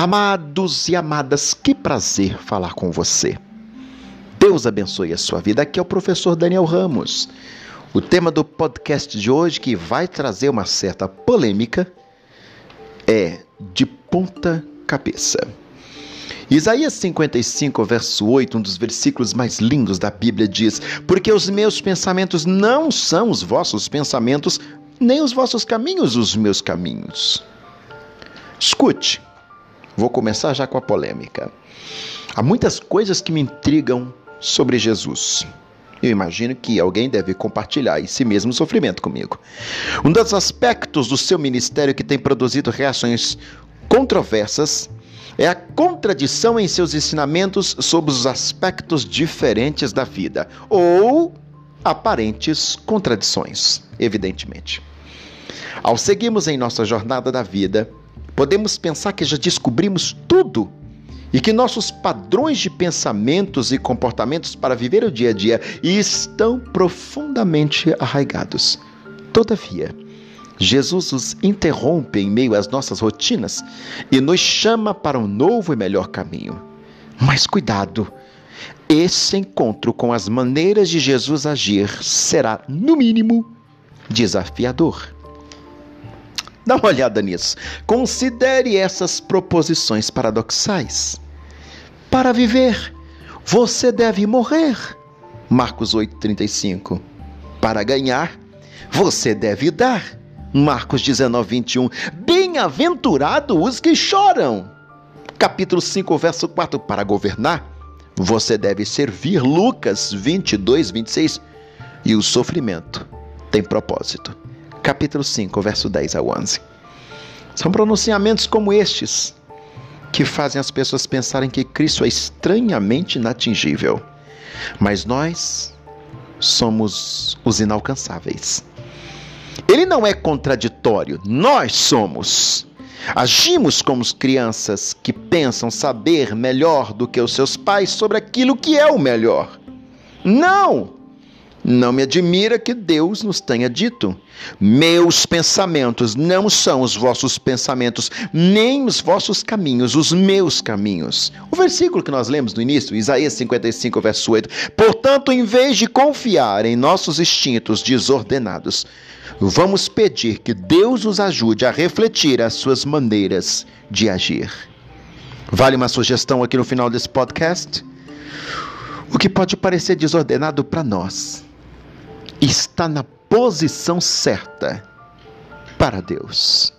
Amados e amadas, que prazer falar com você. Deus abençoe a sua vida. Aqui é o professor Daniel Ramos. O tema do podcast de hoje, que vai trazer uma certa polêmica, é de ponta cabeça. Isaías 55, verso 8, um dos versículos mais lindos da Bíblia, diz: Porque os meus pensamentos não são os vossos pensamentos, nem os vossos caminhos os meus caminhos. Escute, Vou começar já com a polêmica. Há muitas coisas que me intrigam sobre Jesus. Eu imagino que alguém deve compartilhar esse mesmo sofrimento comigo. Um dos aspectos do seu ministério que tem produzido reações controversas é a contradição em seus ensinamentos sobre os aspectos diferentes da vida, ou aparentes contradições, evidentemente. Ao seguirmos em nossa jornada da vida, Podemos pensar que já descobrimos tudo e que nossos padrões de pensamentos e comportamentos para viver o dia a dia estão profundamente arraigados. Todavia, Jesus nos interrompe em meio às nossas rotinas e nos chama para um novo e melhor caminho. Mas cuidado! Esse encontro com as maneiras de Jesus agir será, no mínimo, desafiador. Dá uma olhada nisso. Considere essas proposições paradoxais. Para viver, você deve morrer. Marcos 8:35. Para ganhar, você deve dar. Marcos 19, 21. Bem-aventurados os que choram. Capítulo 5, verso 4. Para governar, você deve servir. Lucas 22, 26. E o sofrimento tem propósito capítulo 5, verso 10 a 11. São pronunciamentos como estes que fazem as pessoas pensarem que Cristo é estranhamente inatingível. Mas nós somos os inalcançáveis. Ele não é contraditório, nós somos. Agimos como crianças que pensam saber melhor do que os seus pais sobre aquilo que é o melhor. Não! Não me admira que Deus nos tenha dito: Meus pensamentos não são os vossos pensamentos, nem os vossos caminhos, os meus caminhos. O versículo que nós lemos no início, Isaías 55, verso 8. Portanto, em vez de confiar em nossos instintos desordenados, vamos pedir que Deus nos ajude a refletir as suas maneiras de agir. Vale uma sugestão aqui no final desse podcast? O que pode parecer desordenado para nós está na posição certa para Deus.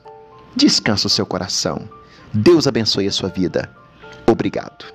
Descansa o seu coração. Deus abençoe a sua vida. Obrigado.